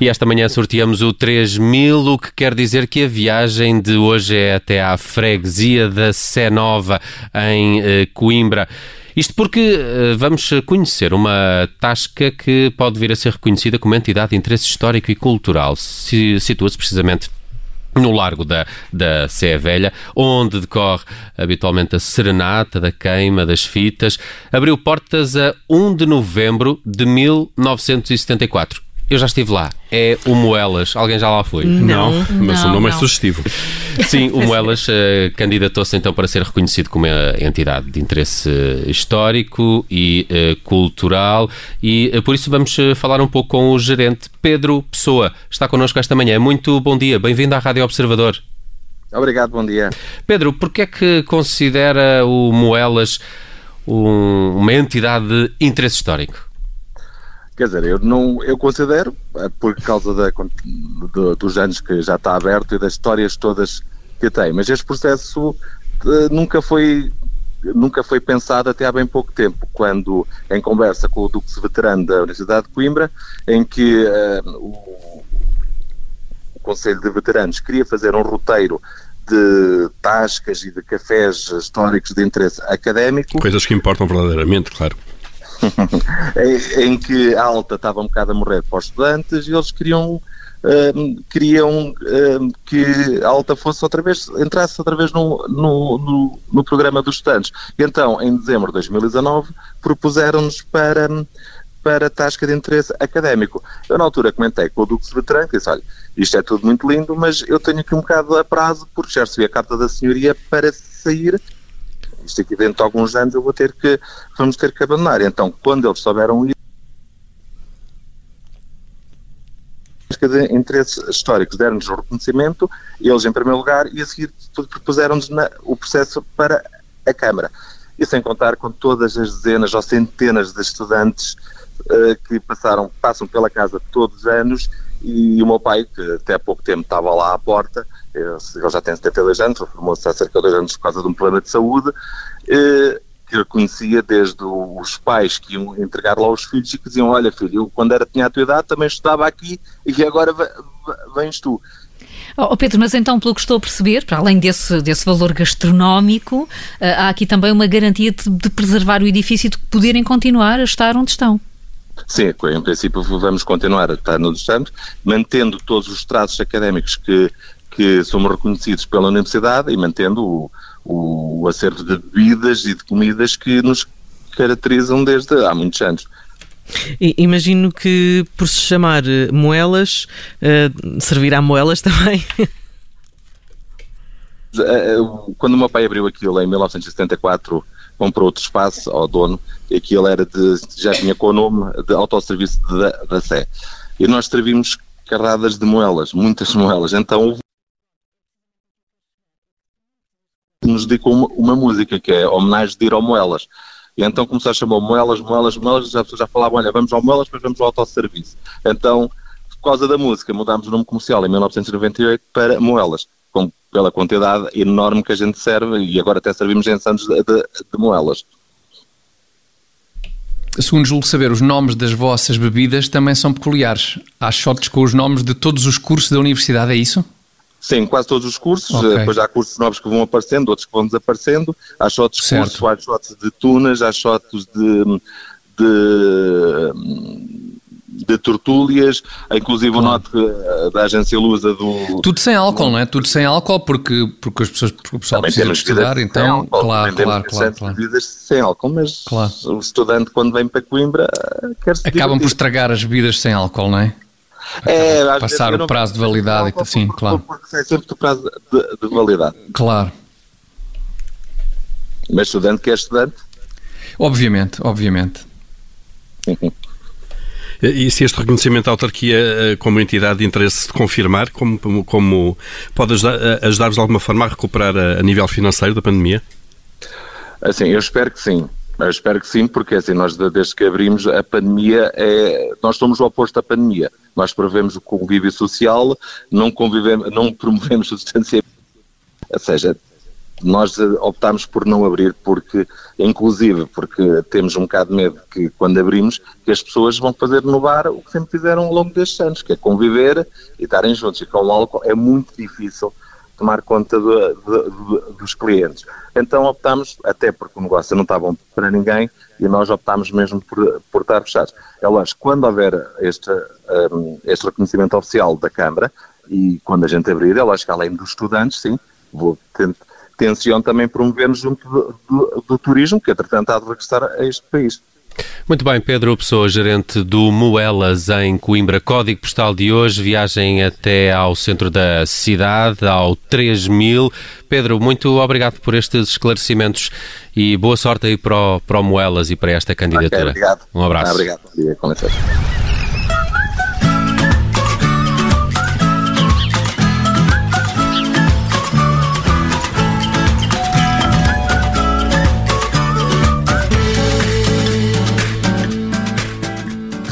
E esta manhã sorteamos o 3000, o que quer dizer que a viagem de hoje é até à freguesia da Sé Nova, em eh, Coimbra. Isto porque eh, vamos conhecer uma tasca que pode vir a ser reconhecida como entidade de interesse histórico e cultural. Situa-se precisamente no Largo da, da Sé Velha, onde decorre habitualmente a serenata da queima das fitas, abriu portas a 1 de novembro de 1974. Eu já estive lá. É o Moelas. Alguém já lá foi? Não, mas não, o nome é não. sugestivo. Sim, o Moelas uh, candidatou-se então para ser reconhecido como uma entidade de interesse histórico e uh, cultural e uh, por isso vamos uh, falar um pouco com o gerente Pedro Pessoa. Está connosco esta manhã. Muito bom dia. Bem-vindo à Rádio Observador. Obrigado, bom dia. Pedro, porquê é que considera o Moelas um- uma entidade de interesse histórico? Quer dizer, eu não, eu considero, eh, por causa da, do- dos anos que já está aberto e das histórias todas que tem, mas este processo eh, nunca foi nunca foi pensado até há bem pouco tempo, quando em conversa com o Duque Veterano da Universidade de Coimbra, em que eh, o, o Conselho de Veteranos queria fazer um roteiro de tascas e de cafés históricos de interesse académico, Coisas que importam verdadeiramente, claro. em, que a alta estava um bocado a morrer para os estudantes e eles queriam hum, queriam hum, que a alta fosse outra vez, entrasse outra vez no, no, no, no programa dos estudantes. E então, em dezembro de 2019, propuseram-nos para, para tasca de interesse académico. Eu, na altura, comentei com o Duque Veterano, que disse, olha, isto é tudo muito lindo, mas eu tenho aqui um bocado a prazo, porque já recebi a carta da senhoria para sair isto aqui dentro de alguns anos eu vou ter que, vamos ter que abandonar. Então, quando eles souberam isso, de interesses históricos deram-nos o reconhecimento, eles em primeiro lugar, e a seguir propuseram-nos o processo para a Câmara. E sem contar com todas as dezenas ou centenas de estudantes eh, que passaram, passam pela casa todos os anos e o meu pai, que até há pouco tempo estava lá à porta, eh, ele já tem 72 anos, reformou-se há cerca de dois anos por causa de um problema de saúde, eh, que reconhecia desde os pais que iam entregar lá os filhos e que diziam, olha filho, eu quando era, tinha a tua idade também estudava aqui e agora ve- ve- vens tu. Oh, oh, Pedro, mas então, pelo que estou a perceber, para além desse, desse valor gastronómico, ah, há aqui também uma garantia de, de preservar o edifício e de poderem continuar a estar onde estão. Sim, em princípio vamos continuar a estar no estamos, mantendo todos os traços académicos que, que somos reconhecidos pela Universidade e mantendo o, o acervo de bebidas e de comidas que nos caracterizam desde há muitos anos. Imagino que por se chamar eh, moelas, eh, servirá moelas também. Eh, Quando o meu pai abriu aquilo em 1974, comprou outro espaço ao dono, e aquilo era de, já tinha com o nome de autosserviço da, da Sé. E nós servimos carradas de moelas, muitas moelas. Então nos dedicou uma, uma música que é homenagem de ir ao Moelas. E então começou a chamar Moelas, Moelas, Moelas, já as pessoas já falavam, olha, vamos ao Moelas, depois vamos ao autosserviço. Então, por causa da música, mudámos o nome comercial em 1998 para Moelas, pela quantidade enorme que a gente serve, e agora até servimos em Santos de, de, de Moelas. Segundo julgo saber, os nomes das vossas bebidas também são peculiares. Há shots com os nomes de todos os cursos da universidade, é isso? Sim, quase todos os cursos, Ok. eh, depois há cursos novos que vão aparecendo, outros que vão desaparecendo, há shots de Certo. curso, há shots de tunas, há shots de, de, de tortúlias, inclusive o note da agência Lusa do... Tudo sem álcool, não é? Tudo sem álcool, porque, porque as pessoas, porque o pessoal Também precisa estudar, então, álcool, claro, claro, claro, claro. bebidas sem álcool, mas Claro. o estudante quando vem para Coimbra eh, quer se Acabam por divertir. estragar as bebidas sem álcool, não é? É, por passar o prazo de validade e álcool porque- claro. Porque sai sempre do prazo de, de validade. Claro. Mas estudante que é estudante, Obviamente, obviamente. E se este reconhecimento da autarquia eh, como entidade de interesse se confirmar, como, como- pode ajudar- eh, ajudar-vos de alguma forma a recuperar a, a nível financeiro da pandemia? Assim, eu espero que sim. Eu espero que sim, porque assim, nós de- desde que abrimos a pandemia, é, nós somos o oposto da pandemia. Nós prevemos o convívio social, não, convivemos, não promovemos o distanciamento. Ou seja, nós optámos por não abrir porque, inclusive, porque temos um bocado de medo que quando abrimos, que as pessoas vão fazer no bar o que sempre fizeram ao longo destes anos, que é conviver e estarem juntos. E com o álcool é muito difícil tomar conta do, do, do, dos clientes. Então optámos, até porque o negócio não está bom para ninguém, e nós optámos mesmo por, por estar fechados. É lógico, quando houver este, um, este reconhecimento oficial da Câmara, e quando a gente abrir, é lógico, além dos estudantes, sim, vou tenciono também promover-nos junto do, do, do, turismo, que entretanto há de regressar a este país. Muito bem, Pedro Pessoa, gerente do Moelas em Coimbra. Código postal de hoje, viagem até ao centro da cidade, ao 3000. Pedro, muito obrigado por estes esclarecimentos e boa sorte aí para o, para o Moelas e para esta candidatura. Okay, obrigado. Um abraço. Obrigado.